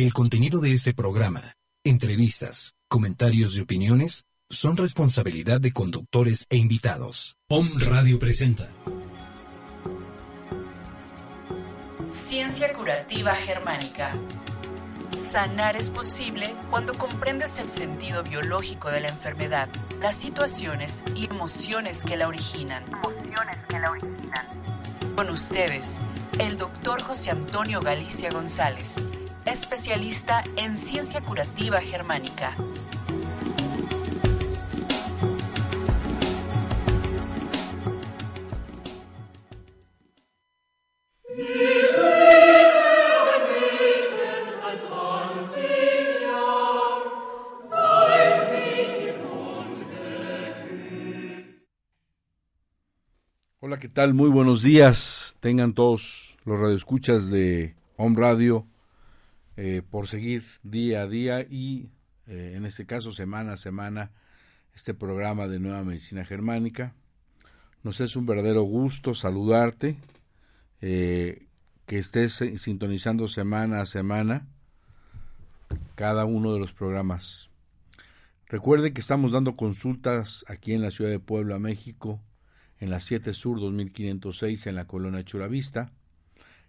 El contenido de este programa, entrevistas, comentarios y opiniones son responsabilidad de conductores e invitados. POM Radio presenta. Ciencia curativa germánica. Sanar es posible cuando comprendes el sentido biológico de la enfermedad, las situaciones y emociones que la originan. Emociones que la originan. Con ustedes, el doctor José Antonio Galicia González, especialista en ciencia curativa germánica. Hola, ¿qué tal? Muy buenos días. Tengan todos los radioescuchas de Home Radio eh, por seguir día a día y, eh, en este caso, semana a semana, este programa de Nueva Medicina Germánica. Nos es un verdadero gusto saludarte, eh, que estés sintonizando semana a semana cada uno de los programas. Recuerde que estamos dando consultas aquí en la ciudad de Puebla, México, en la 7 Sur 2506 en la colonia Churavista.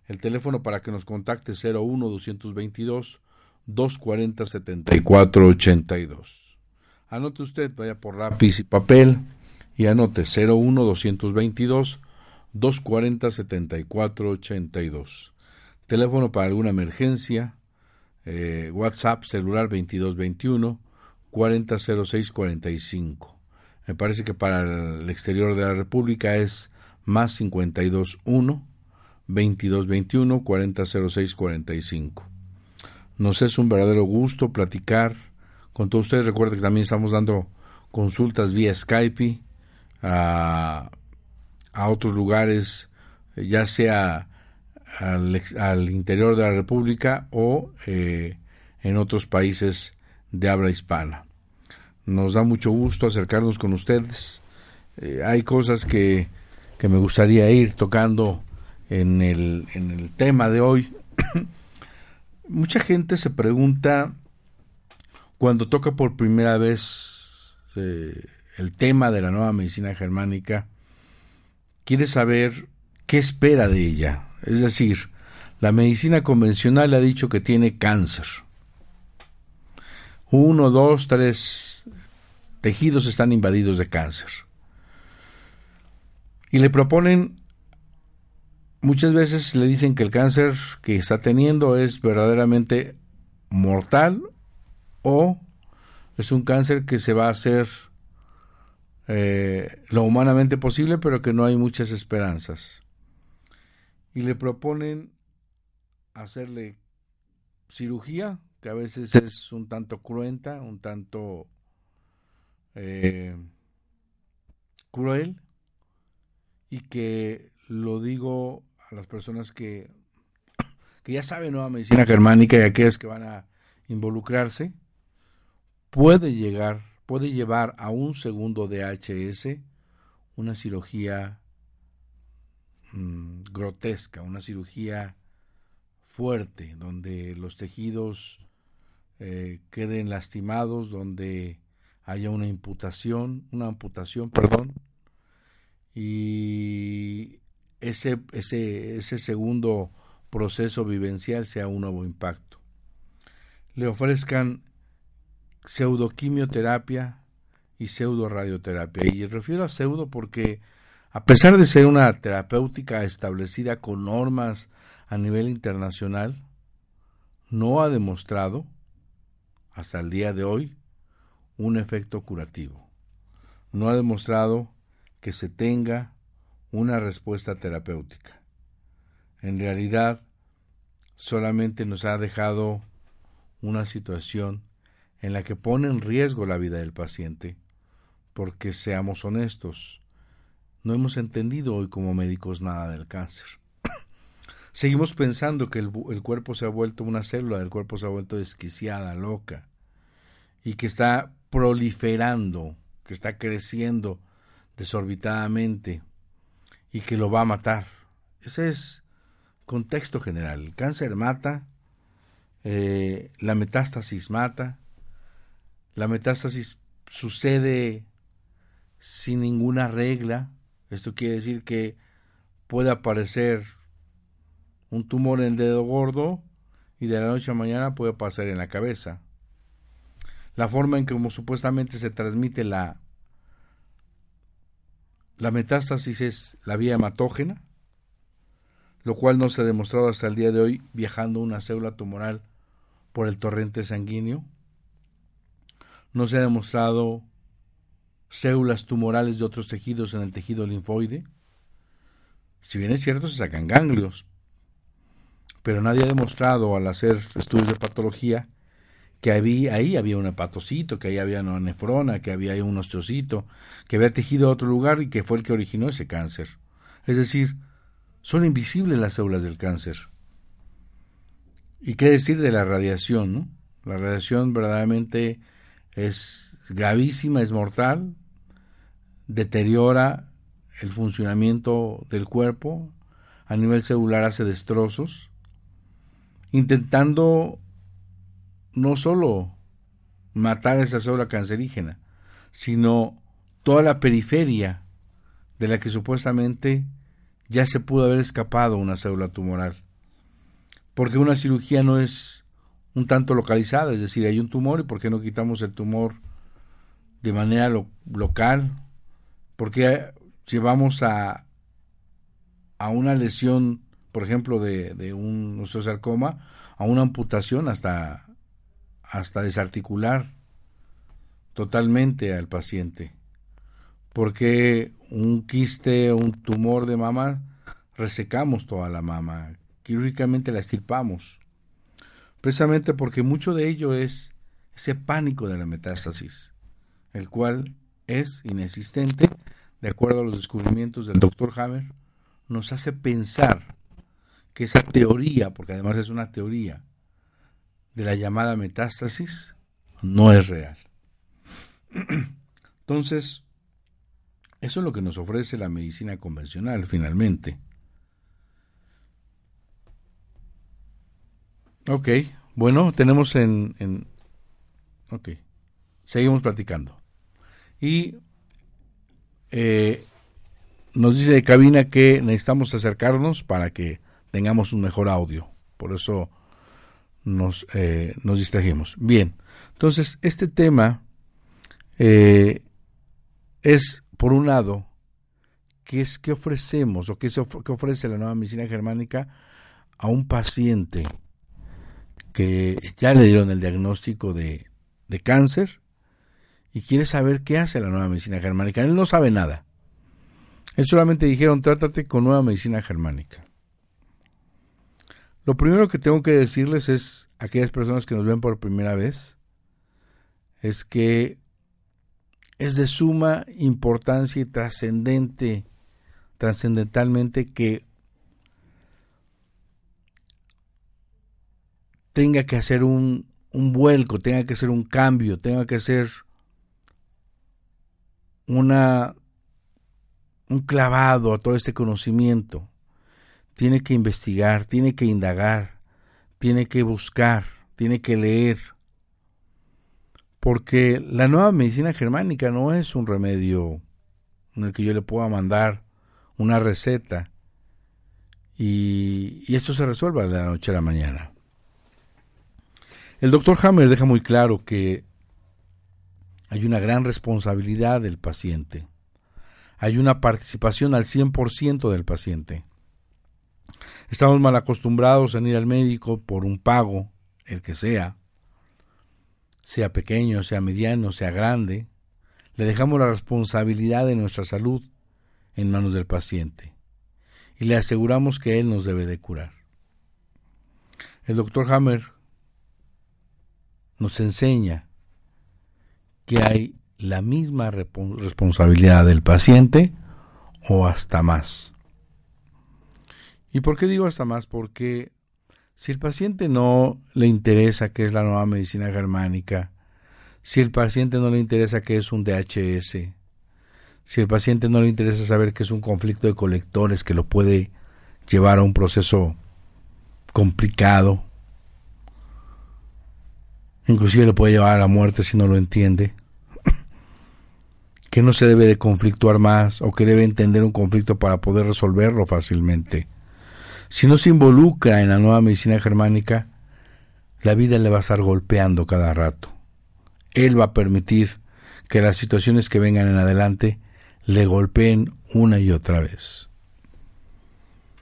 El teléfono para que nos contacte 01 222 240 7482. Anote usted, vaya por lápiz y papel y anote 01 222 240 7482. Teléfono para alguna emergencia, eh, WhatsApp celular 2221 400645. Me parece que para el exterior de la República es más 521 2221 400645. Nos es un verdadero gusto platicar con todos ustedes. Recuerden que también estamos dando consultas vía Skype a, a otros lugares, ya sea al, al, interior de la República o eh, en otros países de habla hispana. Nos da mucho gusto acercarnos con ustedes. Eh, hay cosas que, que, me gustaría ir tocando en el, en el tema de hoy. Mucha gente se pregunta cuando toca por primera vez eh, el tema de la nueva medicina germánica, quiere saber qué espera de ella. Es decir, la medicina convencional ha dicho que tiene cáncer. Uno, dos, tres tejidos están invadidos de cáncer. Y le proponen, muchas veces le dicen que el cáncer que está teniendo es verdaderamente mortal o es un cáncer que se va a hacer eh, lo humanamente posible, pero que no hay muchas esperanzas. Y le proponen hacerle cirugía, que a veces es un tanto cruenta, un tanto eh, cruel, y que lo digo a las personas que, que ya saben nueva medicina germánica y aquellas que van a involucrarse, puede llegar, puede llevar a un segundo DHS una cirugía mmm, grotesca, una cirugía fuerte, donde los tejidos eh, queden lastimados, donde haya una imputación, una amputación, perdón, y ese, ese, ese segundo proceso vivencial sea un nuevo impacto. Le ofrezcan pseudoquimioterapia y pseudoradioterapia. Y refiero a pseudo porque a pesar de ser una terapéutica establecida con normas a nivel internacional, no ha demostrado hasta el día de hoy un efecto curativo. No ha demostrado que se tenga una respuesta terapéutica. En realidad, solamente nos ha dejado una situación en la que pone en riesgo la vida del paciente, porque seamos honestos, no hemos entendido hoy como médicos nada del cáncer. Seguimos pensando que el, el, cuerpo se ha vuelto una célula del cuerpo se ha vuelto desquiciada, loca, y que está proliferando, que está creciendo desorbitadamente y que lo va a matar. Ese es contexto general. El cáncer mata, eh, la metástasis mata, la metástasis sucede sin ninguna regla. Esto quiere decir que puede aparecer un tumor en el dedo gordo y de la noche a mañana puede pasar en la cabeza. La forma en que como supuestamente se transmite la, la metástasis es la vía hematógena, lo cual no se ha demostrado hasta el día de hoy viajando una célula tumoral por el torrente sanguíneo. No se ha demostrado células tumorales de otros tejidos en el tejido linfoide. Si bien es cierto, se sacan ganglios, pero nadie ha demostrado al hacer estudios de patología que había, ahí había un hepatocito, que ahí había una nefrona, que había un osteocito, que había tejido a otro lugar y que fue el que originó ese cáncer. Es decir, son invisibles las células del cáncer. ¿Y qué decir de la radiación? La radiación verdaderamente es gravísima, es mortal, deteriora el funcionamiento del cuerpo, a nivel celular hace destrozos, intentando no solo matar esa célula cancerígena, sino toda la periferia de la que supuestamente ya se pudo haber escapado una célula tumoral. Porque una cirugía no es un tanto localizada, es decir, hay un tumor y ¿por qué no quitamos el tumor de manera local? ¿Por qué llevamos a, a una lesión, por ejemplo, de, de un osteosarcoma, a una amputación hasta, hasta desarticular totalmente al paciente? porque un quiste o un tumor de mama resecamos toda la mama, quirúrgicamente la estirpamos, precisamente porque mucho de ello es ese pánico de la metástasis, el cual es inexistente, de acuerdo a los descubrimientos del doctor Hammer, nos hace pensar que esa teoría, porque además es una teoría, de la llamada metástasis, no es real. Entonces, eso es lo que nos ofrece la medicina convencional, finalmente. Ok, bueno, tenemos en. Ok, seguimos platicando. Y eh, nos dice de cabina que necesitamos acercarnos para que tengamos un mejor audio. Por eso nos, eh, nos distrajimos. Bien, entonces este tema eh, es por un lado, ¿qué es que ofrecemos o qué, ofrece la nueva medicina germánica a un paciente que ya le dieron el diagnóstico de, de cáncer y quiere saber qué hace la nueva medicina germánica? Él no sabe nada. Él solamente dijeron, trátate con nueva medicina germánica. Lo primero que tengo que decirles es a aquellas personas que nos ven por primera vez, es que es de suma importancia y trascendente, trascendentalmente que tenga que hacer un, un vuelco, tenga que hacer un cambio, tenga que hacer una un clavado a todo este conocimiento. Tiene que investigar, tiene que indagar, tiene que buscar, tiene que leer, porque la nueva medicina germánica no es un remedio en el que yo le pueda mandar una receta y, esto se resuelva de la noche a la mañana. El doctor Hammer deja muy claro que hay una gran responsabilidad del paciente. Hay una participación al 100% del paciente. Estamos mal acostumbrados a ir al médico por un pago, el que sea, sea pequeño, sea mediano, sea grande, le dejamos la responsabilidad de nuestra salud en manos del paciente y le aseguramos que él nos debe de curar. El doctor Hammer nos enseña que hay la misma responsabilidad del paciente o hasta más. ¿Y por qué digo hasta más? Porque si el paciente no le interesa qué es la nueva medicina germánica, si el paciente no le interesa qué es un DHS, si el paciente no le interesa saber qué es un conflicto de colectores que lo puede llevar a un proceso complicado, inclusive le puede llevar a la muerte si no lo entiende, que no se debe de conflictuar más o que debe entender un conflicto para poder resolverlo fácilmente. Si no se involucra en la nueva medicina germánica, la vida le va a estar golpeando cada rato. Él va a permitir que las situaciones que vengan en adelante le golpeen una y otra vez.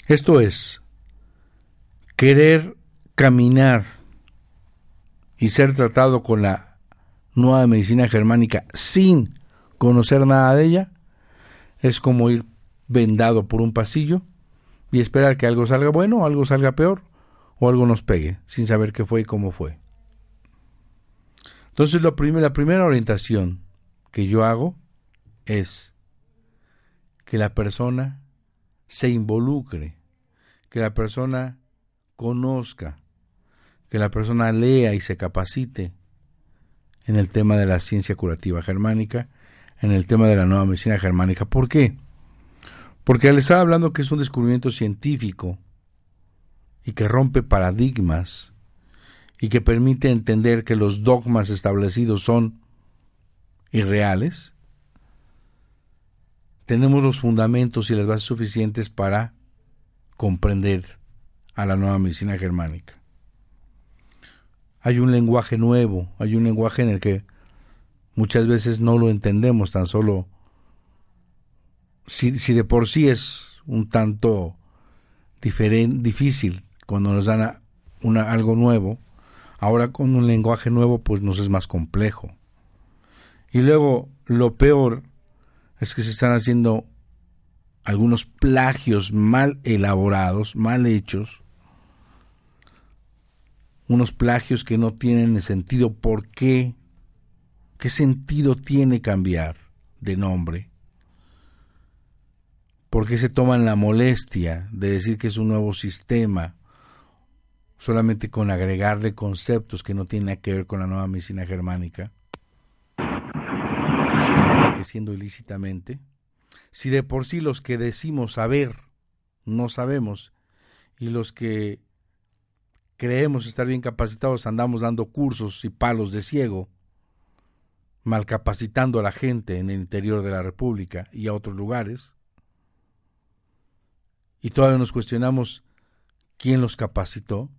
Esto es, querer caminar y ser tratado con la nueva medicina germánica sin conocer nada de ella, es como ir vendado por un pasillo y esperar que algo salga bueno, algo salga peor, o algo nos pegue, sin saber qué fue y cómo fue. Entonces, lo la primera orientación que yo hago es que la persona se involucre, que la persona conozca, que la persona lea y se capacite en el tema de la ciencia curativa germánica, en el tema de la nueva medicina germánica. ¿Por qué? Porque le estaba hablando que es un descubrimiento científico y que rompe paradigmas y que permite entender que los dogmas establecidos son irreales, tenemos los fundamentos y las bases suficientes para comprender a la nueva medicina germánica. Hay un lenguaje nuevo, hay un lenguaje en el que muchas veces no lo entendemos, tan solo si, de por sí es un tanto difícil cuando nos dan una, algo nuevo, ahora con un lenguaje nuevo pues nos es más complejo. Y luego lo peor es que se están haciendo algunos plagios mal elaborados, mal hechos, unos plagios que no tienen sentido. ¿Por qué? ¿Qué sentido tiene cambiar de nombre? ¿Por qué se toman la molestia de decir que es un nuevo sistema solamente con agregarle conceptos que no tienen que ver con la nueva medicina germánica? siendo ilícitamente, si de por sí los que decimos saber no sabemos y los que creemos estar bien capacitados andamos dando cursos y palos de ciego, malcapacitando a la gente en el interior de la República y a otros lugares, y todavía nos cuestionamos quién los capacitó,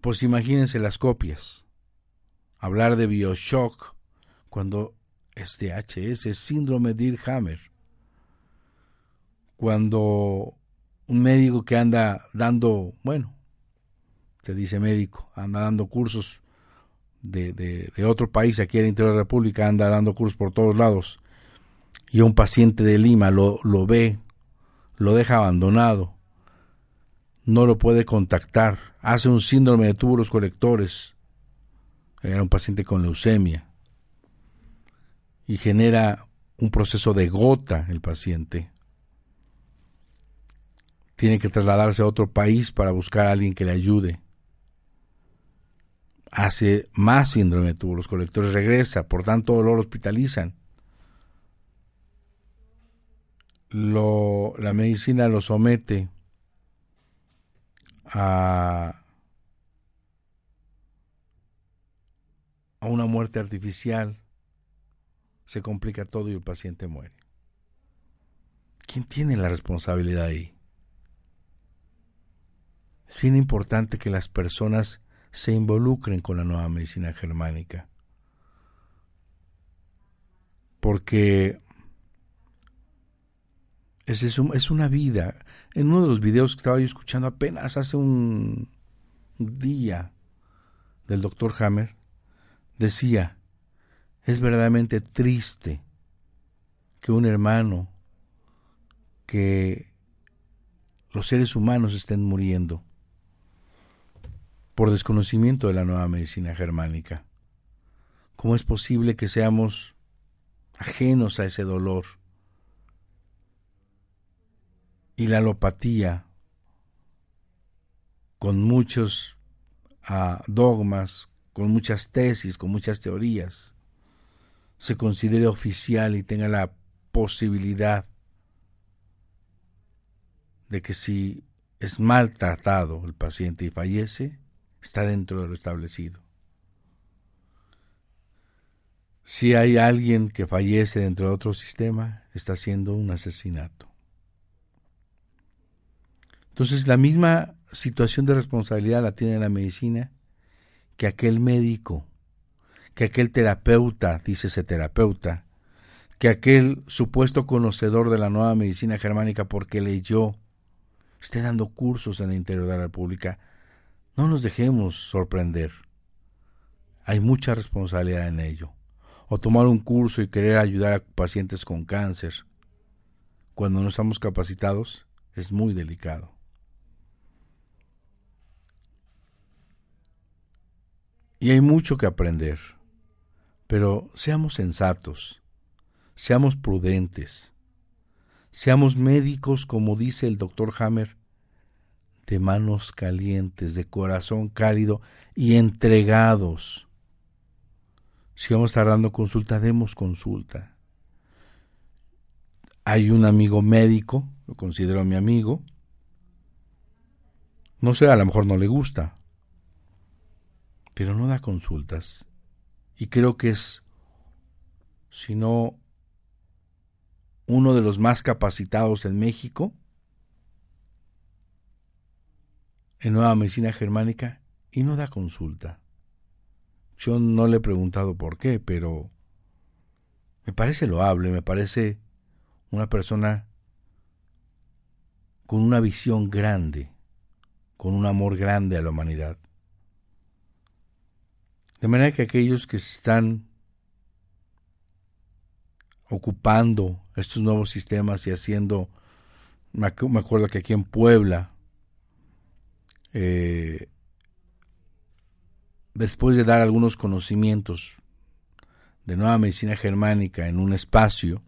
pues imagínense las copias hablar de Bioshock cuando es DHS, es síndrome de Hammer. Cuando un médico que anda dando, bueno, se dice médico, anda dando cursos de, de, otro país aquí en el interior de la República, anda dando cursos por todos lados, y un paciente de Lima lo, lo ve, lo deja abandonado, no lo puede contactar, hace un síndrome de túbulos colectores, era un paciente con leucemia y genera un proceso de gota el paciente. Tiene que trasladarse a otro país para buscar a alguien que le ayude. Hace más síndrome de túbulos colectores, regresa, por tanto lo hospitalizan. Lo, la medicina lo somete a a una muerte artificial, se complica todo y el paciente muere. ¿Quién tiene la responsabilidad ahí? Es bien importante que las personas se involucren con la nueva medicina germánica. Porque es, es, una vida. En uno de los videos que estaba yo escuchando apenas hace un día del doctor Hammer, decía, es verdaderamente triste que un hermano, que los seres humanos estén muriendo. por desconocimiento de la nueva medicina germánica. ¿Cómo es posible que seamos ajenos a ese dolor? Y la alopatía, con muchos ah, dogmas, con muchas tesis, con muchas teorías, se considere oficial y tenga la posibilidad de que si es maltratado el paciente y fallece, está dentro de lo establecido. Si hay alguien que fallece dentro de otro sistema, está haciendo un asesinato. Entonces la misma situación de responsabilidad la tiene la medicina que aquel médico, que aquel terapeuta, dice ese terapeuta, que aquel supuesto conocedor de la nueva medicina germánica porque leyó, esté dando cursos en el interior de la República. No nos dejemos sorprender. Hay mucha responsabilidad en ello. O tomar un curso y querer ayudar a pacientes con cáncer cuando no estamos capacitados es muy delicado. Y hay mucho que aprender, pero seamos sensatos, seamos prudentes, seamos médicos, como dice el doctor Hammer, de manos calientes, de corazón cálido y entregados. Si vamos a estar dando consulta, demos consulta. Hay un amigo médico, lo considero mi amigo, no sé, a lo mejor no le gusta, pero no da consultas. Y creo que es, si no uno de los más capacitados en México, en Nueva Medicina Germánica, y no da consulta. Yo no le he preguntado por qué, pero me parece loable, me parece una persona con una visión grande, con un amor grande a la humanidad. De manera que aquellos que están ocupando estos nuevos sistemas y haciendo, me acuerdo que aquí en Puebla, eh, después de dar algunos conocimientos de nueva medicina germánica en un espacio,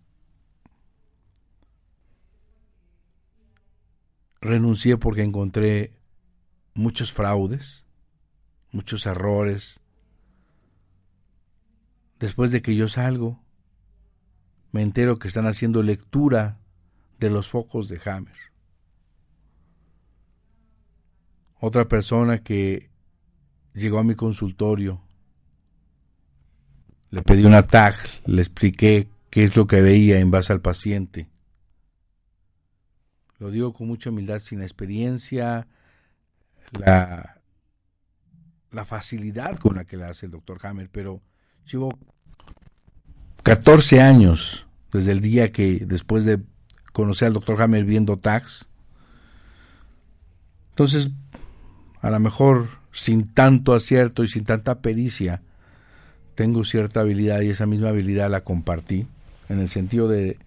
renuncié porque encontré muchos fraudes, muchos errores, Después de que yo salgo, me entero que están haciendo lectura de los focos de Hammer. Otra persona que llegó a mi consultorio, le pedí una tag, le expliqué qué es lo que veía en base al paciente. Lo digo con mucha humildad, sin experiencia, la, la facilidad con la que la hace el doctor Hammer, pero Llevo 14 años desde el día que después de conocer al doctor Hammer viendo tags. Entonces, a lo mejor sin tanto acierto y sin tanta pericia, tengo cierta habilidad y esa misma habilidad la compartí en el sentido de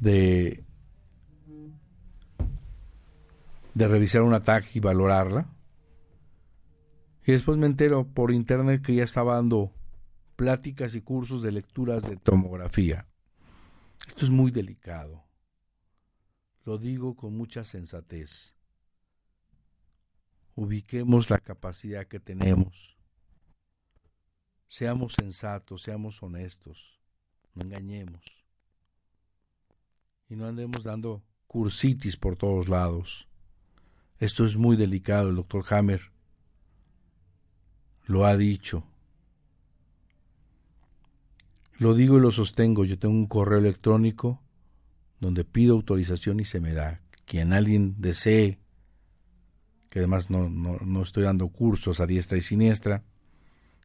de, de revisar una tag y valorarla y después me entero por internet que ya estaba dando pláticas y cursos de lecturas de tomografía. Esto es muy delicado. Lo digo con mucha sensatez. Ubiquemos la capacidad que tenemos. Seamos sensatos, seamos honestos. No engañemos. Y no andemos dando cursitis por todos lados. Esto es muy delicado. El doctor Hammer lo ha dicho. Lo digo y lo sostengo. Yo tengo un correo electrónico donde pido autorización y se me da. Quien alguien desee, que además no, no, no estoy dando cursos a diestra y siniestra,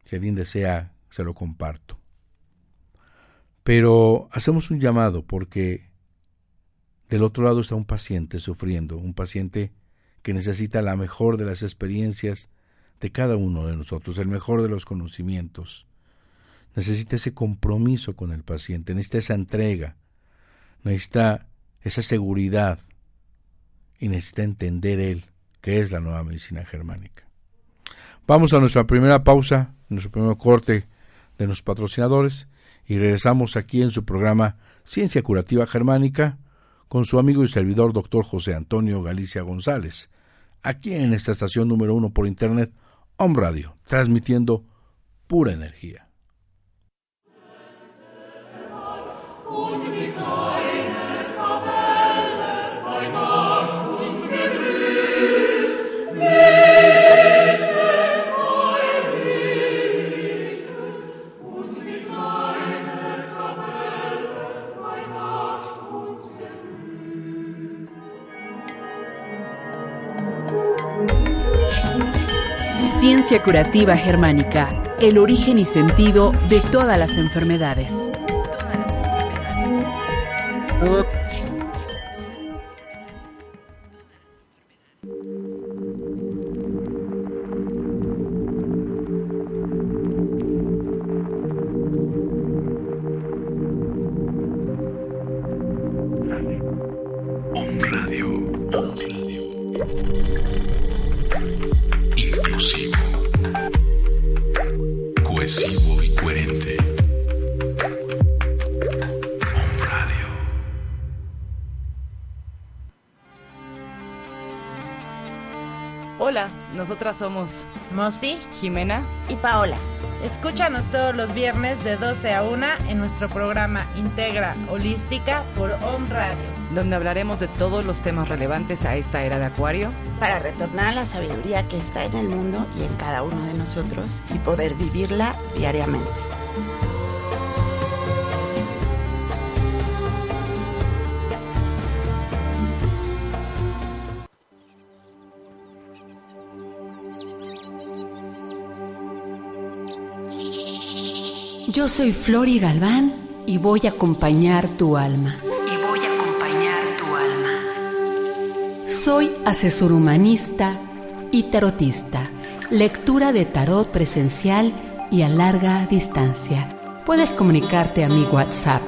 si alguien desea, se lo comparto. Pero hacemos un llamado porque del otro lado está un paciente sufriendo, un paciente que necesita la mejor de las experiencias de cada uno de nosotros, el mejor de los conocimientos. Necesita ese compromiso con el paciente, necesita esa entrega, necesita esa seguridad y necesita entender él qué es la nueva medicina germánica. Vamos a nuestra primera pausa, nuestro primer corte de nuestros patrocinadores y regresamos aquí en su programa Ciencia Curativa Germánica con su amigo y servidor doctor José Antonio Galicia González, aquí en esta estación número uno por internet, Home Radio, transmitiendo pura energía. Ciencia curativa germánica, el origen y sentido de todas las enfermedades. Todas las enfermedades. Somos Mosi, Jimena y Paola. Escúchanos todos los viernes de 12 a 1 en nuestro programa Integra Holística por On Radio, donde hablaremos de todos los temas relevantes a esta era de Acuario para retornar a la sabiduría que está en el mundo y en cada uno de nosotros y poder vivirla diariamente. Yo soy Flori Galván y voy a acompañar tu alma. Y voy a acompañar tu alma. Soy asesor humanista y tarotista. Lectura de tarot presencial y a larga distancia. Puedes comunicarte a mi WhatsApp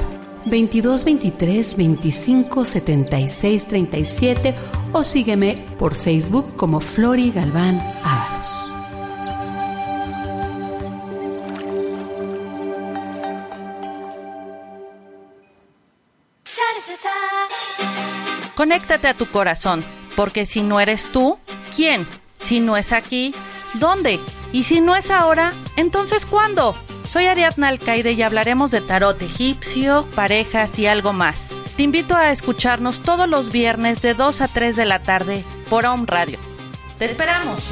22 23 25 76 37 o sígueme por Facebook como Flori Galván Ábalos. Conéctate a tu corazón, porque si no eres tú, ¿quién? Si no es aquí, ¿dónde? Y si no es ahora, entonces ¿cuándo? Soy Ariadna Alcaide y hablaremos de tarot egipcio, parejas y algo más. Te invito a escucharnos todos los viernes de 2 a 3 de la tarde por Home Radio. ¡Te esperamos!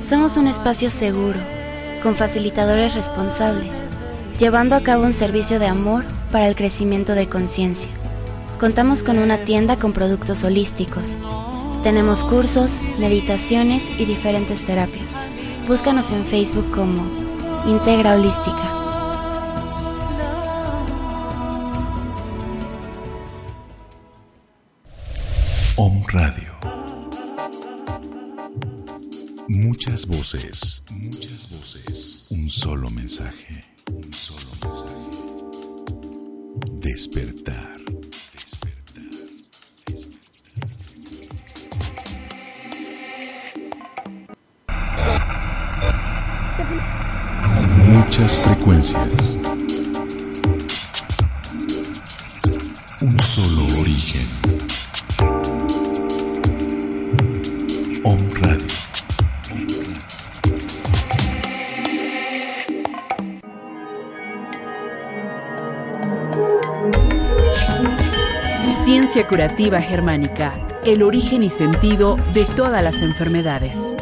Somos un espacio seguro con facilitadores responsables, llevando a cabo un servicio de amor para el crecimiento de conciencia. Contamos con una tienda con productos holísticos. Tenemos cursos, meditaciones y diferentes terapias. Búscanos en Facebook como Integra Holística. Radio. Muchas voces, muchas voces. Un solo mensaje, un solo mensaje. Despertar. Curativa germánica, el origen y sentido de todas las enfermedades.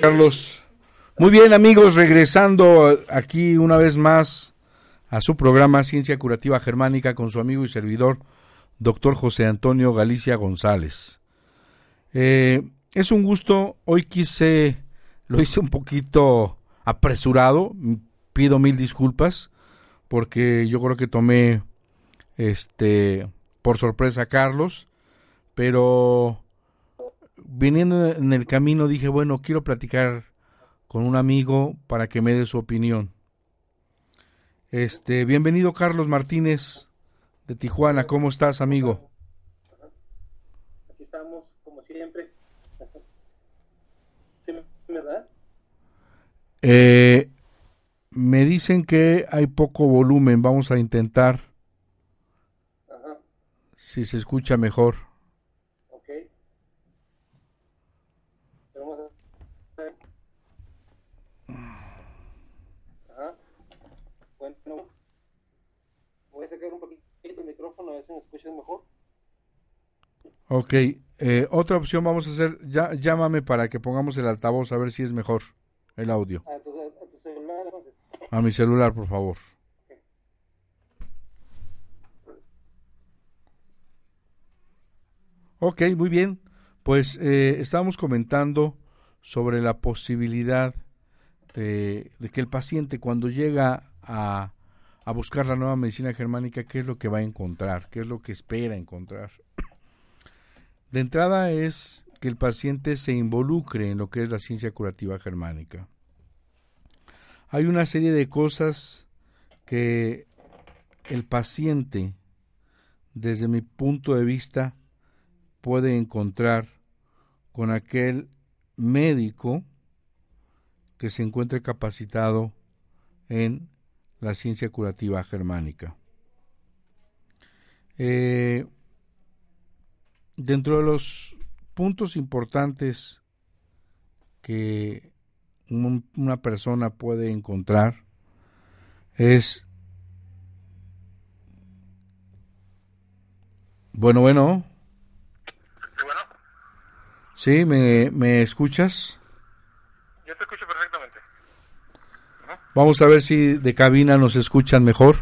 Carlos. Muy bien, amigos, regresando aquí una vez más a su programa Ciencia Curativa Germánica con su amigo y servidor, doctor José Antonio Galicia González. Eh, es un gusto, hoy quise, lo hice un poquito apresurado, pido mil disculpas, porque yo creo que tomé este por sorpresa a Carlos, pero viniendo en el camino dije, bueno, quiero platicar con un amigo para que me dé su opinión. Este, bienvenido Carlos Martínez de Tijuana, ¿cómo estás, amigo? Aquí estamos, como siempre. ¿Sí, ¿Verdad? Eh, me dicen que hay poco volumen, vamos a intentar Ajá, si se escucha mejor. ok. Vamos a ver. Ajá. Bueno, voy a sacar un poquito el micrófono a ver si me escuchas mejor. Ok, eh, otra opción vamos a hacer, ya, llámame para que pongamos el altavoz a ver si es mejor el audio. A tu, a tu celular, entonces. A mi celular, por favor. Ok, muy bien. Pues eh, estábamos comentando sobre la posibilidad de, de que el paciente cuando llega a, a buscar la nueva medicina germánica, ¿qué es lo que va a encontrar? ¿Qué es lo que espera encontrar? De entrada es que el paciente se involucre en lo que es la ciencia curativa germánica. Hay una serie de cosas que el paciente, desde mi punto de vista, puede encontrar con aquel médico que se encuentre capacitado en la ciencia curativa germánica. Eh, dentro de los puntos importantes que un- una persona puede encontrar es bueno bueno sí me, me escuchas yo te escucho perfectamente. Vamos a ver si de cabina nos escuchan mejor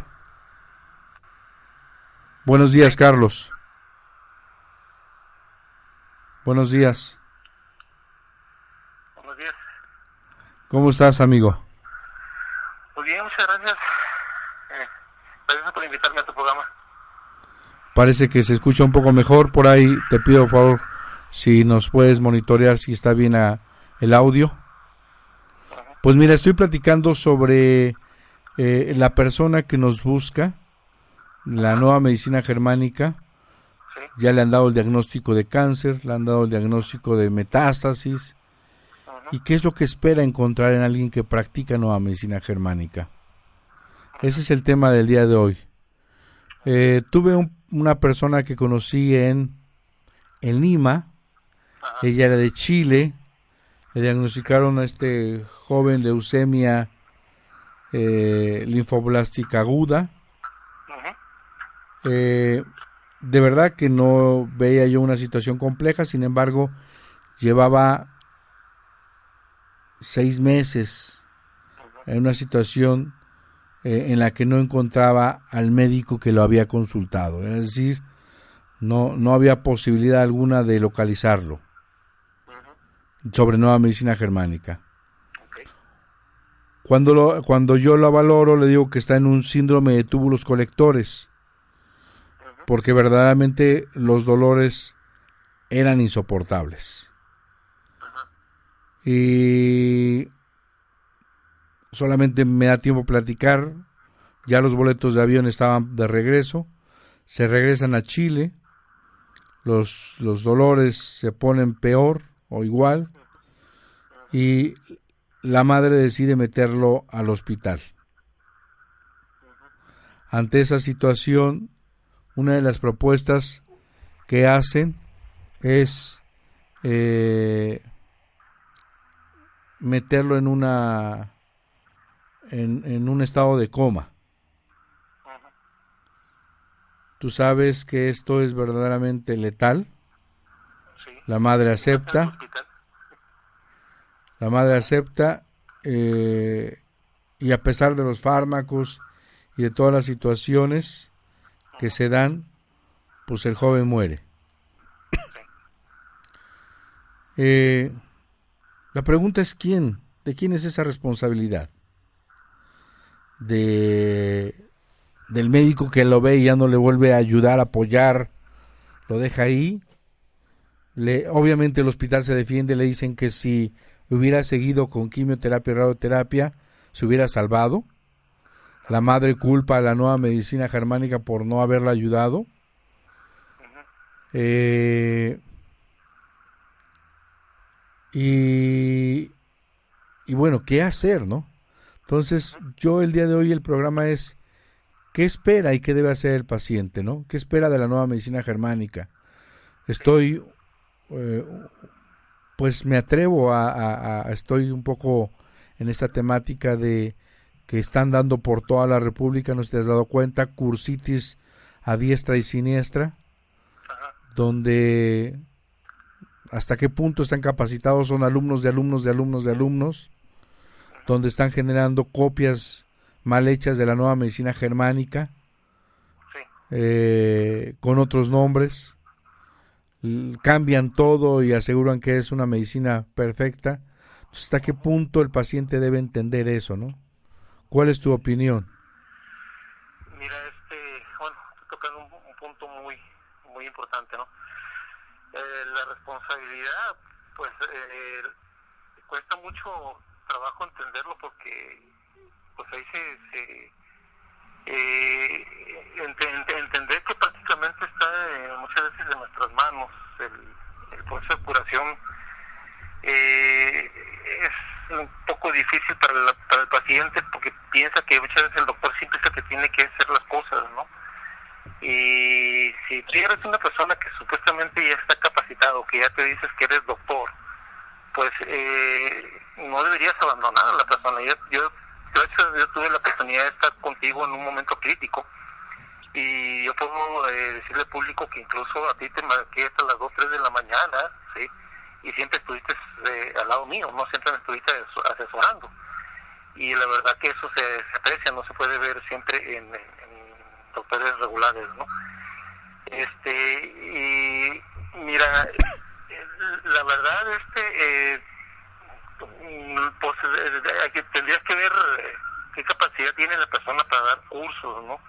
buenos días Carlos buenos días Buenos días. cómo estás amigo Pues bien, muchas gracias. Eh, gracias por invitarme a tu programa. Parece que se escucha un poco mejor. Por ahí te pido, por favor, si nos puedes monitorear si está bien a- el audio. Pues mira, estoy platicando sobre eh, la persona que nos busca, la nueva medicina germánica. Ya le han dado el diagnóstico de cáncer, le han dado el diagnóstico de metástasis. ¿Y qué es lo que espera encontrar en alguien que practica nueva medicina germánica? Ese es el tema del día de hoy. Eh, tuve un- una persona que conocí en, en Lima. Ella era de Chile. Le diagnosticaron a este joven leucemia eh, linfoblástica aguda. Eh, de verdad que no veía yo una situación compleja, sin embargo, llevaba seis meses en una situación eh, en la que no encontraba al médico que lo había consultado. Es decir, no, no había posibilidad alguna de localizarlo sobre nueva medicina germánica. Cuando, cuando yo lo valoro, le digo que está en un síndrome de túbulos colectores, porque verdaderamente los dolores eran insoportables. Y solamente me da tiempo platicar, ya los boletos de avión estaban de regreso, se regresan a Chile, los, los dolores se ponen peor o igual, y la madre decide meterlo al hospital. Ante esa situación, una de las propuestas que hacen es eh, meterlo en una en, en un estado de coma. Tú sabes que esto es verdaderamente letal. La madre acepta. La madre acepta. eh, y a pesar de los fármacos y de todas las situaciones que se dan, pues el joven muere. Eh, la pregunta es quién, de quién es esa responsabilidad. De del médico que lo ve y ya no le vuelve a ayudar, apoyar, lo deja ahí. Le, obviamente el hospital se defiende, le dicen que si hubiera seguido con quimioterapia y radioterapia, se hubiera salvado. La madre culpa a la nueva medicina germánica por no haberla ayudado. Eh, y, y bueno, ¿qué hacer, no? Entonces, yo el día de hoy el programa es ¿qué espera y qué debe hacer el paciente, no? ¿Qué espera de la nueva medicina germánica? Estoy, eh, pues me atrevo a, a, estoy un poco en esta temática de que están dando por toda la República, no sé si te has dado cuenta, cursitis a diestra y siniestra, donde hasta qué punto están capacitados son alumnos de alumnos de alumnos de alumnos, donde están generando copias mal hechas de la nueva medicina germánica, eh, con otros nombres, cambian todo y aseguran que es una medicina perfecta. ¿Hasta qué punto el paciente debe entender eso, no? ¿Cuál es tu opinión? Mira, este, bueno, tocan un, un punto muy, muy importante, ¿no? Eh, la responsabilidad, pues, eh, cuesta mucho trabajo entenderlo porque, pues ahí se, se eh, entender que prácticamente está muchas veces en nuestras manos el, el proceso de curación eh, es un poco difícil para, para el paciente porque piensa que muchas veces el doctor es el que tiene que hacer las cosas, ¿no? Y si tú eres una persona que supuestamente ya está capacitado, que ya te dices que eres doctor, pues eh, no deberías abandonar a la persona. Yo, yo, yo tuve la oportunidad de estar contigo en un momento crítico y yo puedo eh, decirle público que incluso a ti te marqué hasta las 2, 3 de la mañana, ¿sí? y siempre estuviste eh, al lado mío, no siempre me estuviste asesorando. Y la verdad que eso se, aprecia, no se puede ver siempre en, doctores regulares, ¿no? Este, y mira, la verdad, este, eh, pues eh, tendrías que ver eh, qué capacidad tiene la persona para dar cursos, ¿no?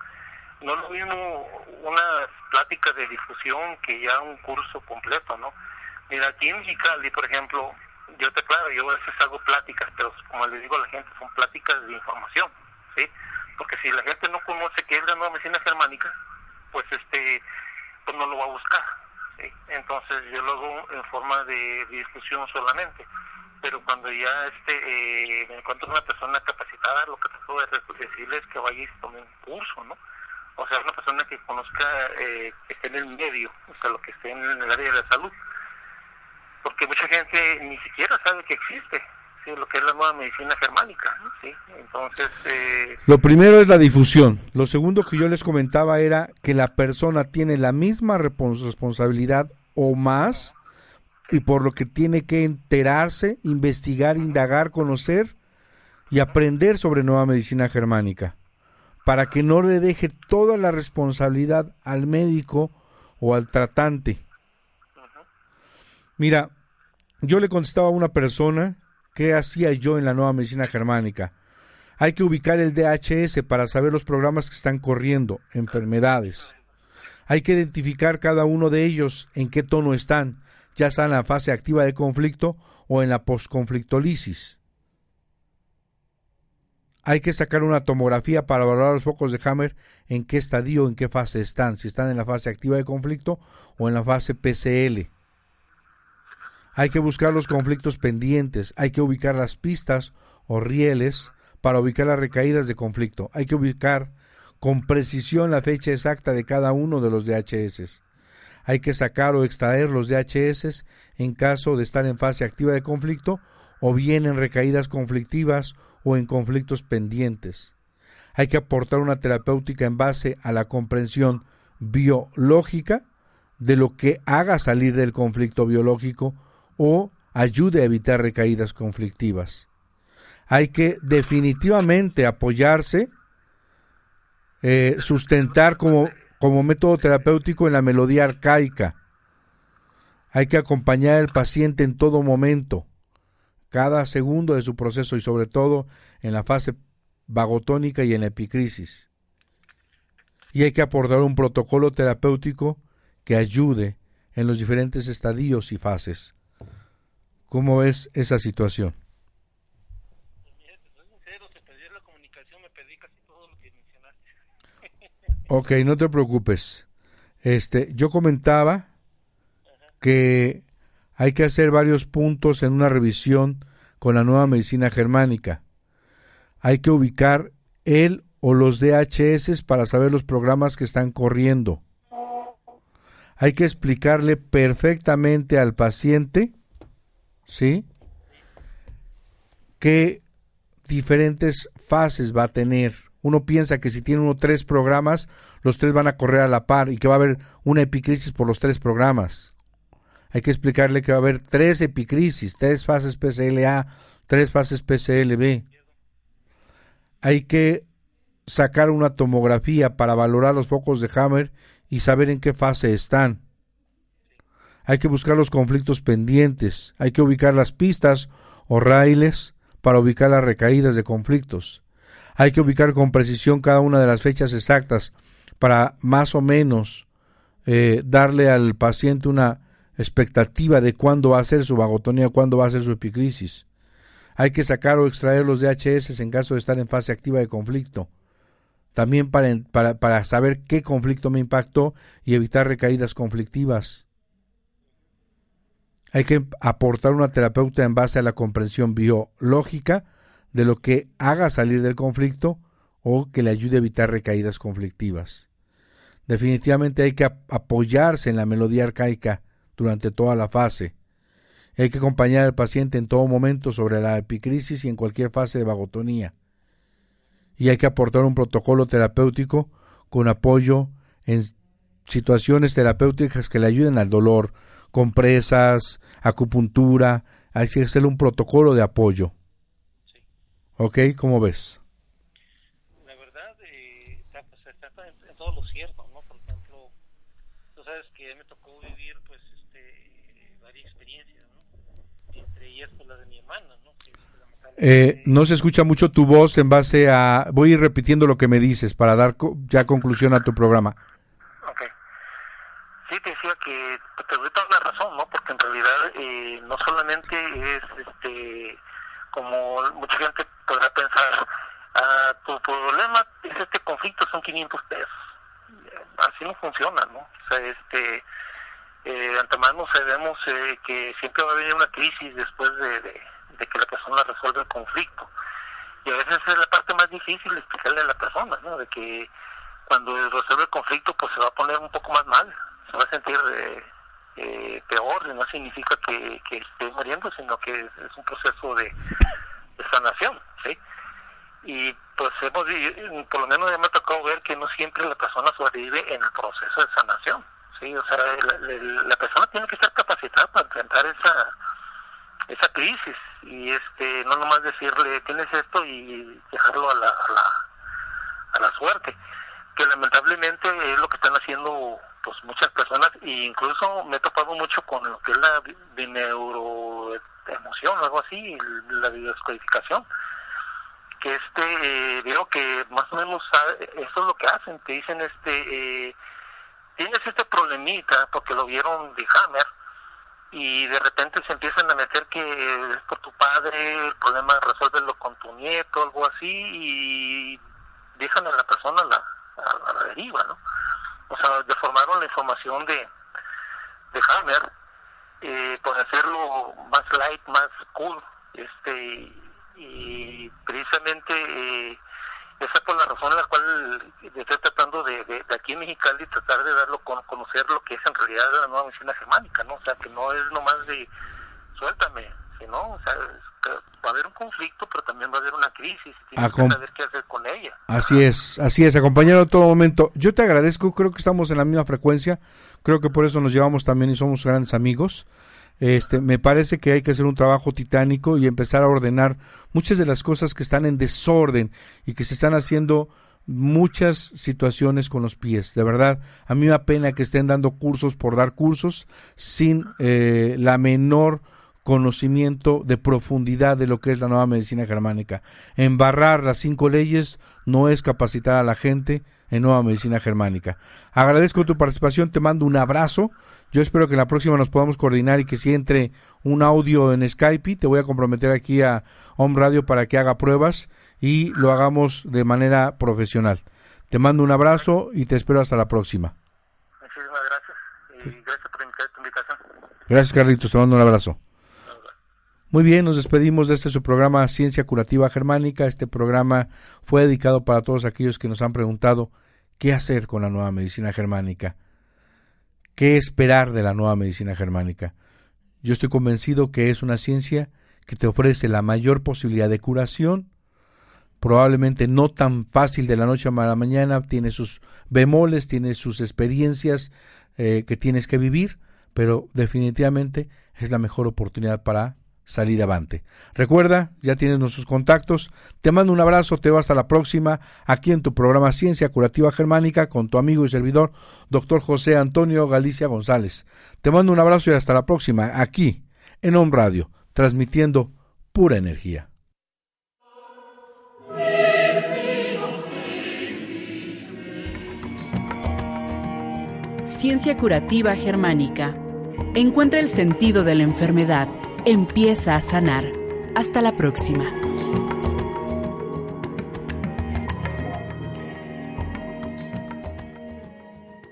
No lo mismo una plática de difusión que ya un curso completo, ¿no? Mira, aquí en Mexicali, por ejemplo, yo te claro, yo a veces hago pláticas, pero como le digo a la gente, son pláticas de información, ¿sí? Porque si la gente no conoce qué es la nueva medicina germánica, pues este, pues no lo va a buscar, ¿sí? Entonces yo lo hago en forma de, discusión solamente. Pero cuando ya este eh, me encuentro una persona capacitada, lo que trato de decirle es que vaya y tome un curso, ¿no? O sea, una persona que conozca, eh, que esté en el medio, o sea, lo que esté en el área de la salud porque mucha gente ni siquiera sabe que existe lo que es la nueva medicina germánica. ¿sí? Entonces, eh... Lo primero es la difusión. Lo segundo que yo les comentaba era que la persona tiene la misma responsabilidad o más y por lo que tiene que enterarse, investigar, indagar, conocer y aprender sobre nueva medicina germánica, para que no le deje toda la responsabilidad al médico o al tratante Mira, yo le contestaba a una persona qué hacía yo en la nueva medicina germánica. Hay que ubicar el DHS para saber los programas que están corriendo, enfermedades. Hay que identificar cada uno de ellos en qué tono están, ya sea en la fase activa de conflicto o en la posconflictolisis. Hay que sacar una tomografía para valorar los focos de Hammer en qué estadio, en qué fase están, si están en la fase activa de conflicto o en la fase PCL. Hay que buscar los conflictos pendientes, hay que ubicar las pistas o rieles para ubicar las recaídas de conflicto. Hay que ubicar con precisión la fecha exacta de cada uno de los DHS. Hay que sacar o extraer los DHS en caso de estar en fase activa de conflicto o bien en recaídas conflictivas o en conflictos pendientes. Hay que aportar una terapéutica en base a la comprensión biológica de lo que haga salir del conflicto biológico o ayude a evitar recaídas conflictivas. hay que definitivamente apoyarse, eh, sustentar como, como método terapéutico en la melodía arcaica. Hay que acompañar al paciente en todo momento, cada segundo de su proceso y sobre todo en la fase vagotónica y en la epicrisis. Y hay que aportar un protocolo terapéutico que ayude en los diferentes estadios y fases. ¿Cómo ves esa situación? Ok, no te preocupes. Este, yo comentaba que hay que hacer varios puntos en una revisión con la nueva medicina germánica. Hay que ubicar el o los DHS para saber los programas que están corriendo. Hay que explicarle perfectamente al paciente, ¿sí? qué diferentes fases va a tener. Uno piensa que si tiene uno tres programas, los tres van a correr a la par y que va a haber una epicrisis por los tres programas. Hay que explicarle que va a haber tres epicrisis, tres fases PCLA, tres fases PCLB. Hay que sacar una tomografía para valorar los focos de Hammer y saber en qué fase están. Hay que buscar los conflictos pendientes, hay que ubicar las pistas o raíles para ubicar las recaídas de conflictos. Hay que ubicar con precisión cada una de las fechas exactas para más o menos eh, darle al paciente una expectativa de cuándo va a ser su vagotonía, cuándo va a ser su epicrisis. Hay que sacar o extraer los DHS en caso de estar en fase activa de conflicto. También para, para, para saber qué conflicto me impactó y evitar recaídas conflictivas. Hay que aportar una terapeuta en base a la comprensión biológica de lo que haga salir del conflicto o que le ayude a evitar recaídas conflictivas. Definitivamente hay que apoyarse en la melodía arcaica durante toda la fase. Hay que acompañar al paciente en todo momento sobre la epicrisis y en cualquier fase de vagotonía. Y hay que aportar un protocolo terapéutico con apoyo en situaciones terapéuticas que le ayuden al dolor, compresas, acupuntura, hay que hacer un protocolo de apoyo. ¿Ok? ¿Cómo ves? La verdad, eh, está, pues, está en, todo lo cierto, ¿no? Por ejemplo, tú sabes que me tocó vivir, pues, este, varias experiencias, ¿no? Entre ellas, pues, la de mi hermana, ¿no? Que, eh, no se escucha mucho tu voz en base a... Voy a ir repitiendo lo que me dices para dar ya conclusión a tu programa. Ok. Sí, te decía que te doy toda la razón, ¿no? Porque en realidad eh, no solamente es, este, como mucha gente podrá pensar, ah, tu problema es este conflicto, son 500 pesos. Así no funciona, ¿no? O sea, este, eh, antemano sabemos eh, que siempre va a venir una crisis después de, que la persona resuelve el conflicto. Y a veces es la parte más difícil explicarle a la persona, ¿no? De que cuando resuelve el conflicto, pues se va a poner un poco más mal, se va a sentir eh, eh, peor, no significa que, esté muriendo, sino que es, un proceso de, sanación, ¿sí? Y pues hemos, por lo menos ya me ha tocado ver que no siempre la persona sobrevive en el proceso de sanación, ¿sí? O sea, la, persona tiene que estar capacitada para enfrentar esa esa crisis y este no nomás decirle tienes esto y dejarlo a la, a la, a la suerte que lamentablemente es lo que están haciendo pues muchas personas e incluso me he topado mucho con lo que es la neuroemoción o algo así la biodescodificación que este eh, veo que más o menos eso es lo que hacen te dicen este eh, tienes este problemita porque lo vieron de Hammer y de repente se empiezan a meter que es por tu padre el problema resuélvelo con tu nieto algo así y dejan a la persona la a, la deriva, ¿no? O sea, deformaron la información de, de Hammer eh, por hacerlo más light, más cool, este, y precisamente eh, esa es por la razón en la cual estoy tratando de, de, aquí en Mexicali tratar de darlo con conocer lo que es en realidad la nueva medicina germánica, ¿no? O sea, que no es nomás de suéltame, sino, o sea, va a haber un conflicto, pero también va a haber una crisis. Tienes que saber qué hacer con ella. Así es, así es, acompañarlo a todo momento. Yo te agradezco, creo que estamos en la misma frecuencia, creo que por eso nos llevamos también y somos grandes amigos. Este, me parece que hay que hacer un trabajo titánico y empezar a ordenar muchas de las cosas que están en desorden y que se están haciendo muchas situaciones con los pies. De verdad, a mí me da pena que estén dando cursos por dar cursos sin eh, la menor conocimiento de profundidad de lo que es la nueva medicina germánica. Embarrar las cinco leyes no es capacitar a la gente en nueva medicina germánica. Agradezco tu participación, te mando un abrazo. Yo espero que en la próxima nos podamos coordinar y que si entre un audio en Skype, te voy a comprometer aquí a Home Radio para que haga pruebas y lo hagamos de manera profesional. Te mando un abrazo y te espero hasta la próxima. Muchísimas gracias y gracias por tu invitación. Gracias, Carlitos. Te mando un abrazo. Muy bien, nos despedimos de este su programa Ciencia Curativa Germánica. Este programa fue dedicado para todos aquellos que nos han preguntado qué hacer con la nueva medicina germánica, qué esperar de la nueva medicina germánica. Yo estoy convencido que es una ciencia que te ofrece la mayor posibilidad de curación, probablemente no tan fácil de la noche a la mañana, tiene sus bemoles, tiene sus experiencias eh, que tienes que vivir, pero definitivamente es la mejor oportunidad para salir avante. Recuerda, ya tienes nuestros contactos. Te mando un abrazo, te veo hasta la próxima, aquí en tu programa Ciencia Curativa Germánica con tu amigo y servidor, doctor José Antonio Galicia González. Te mando un abrazo y hasta la próxima, aquí en Home Radio, transmitiendo pura energía. Ciencia Curativa Germánica. Encuentra el sentido de la enfermedad empieza a sanar. Hasta la próxima.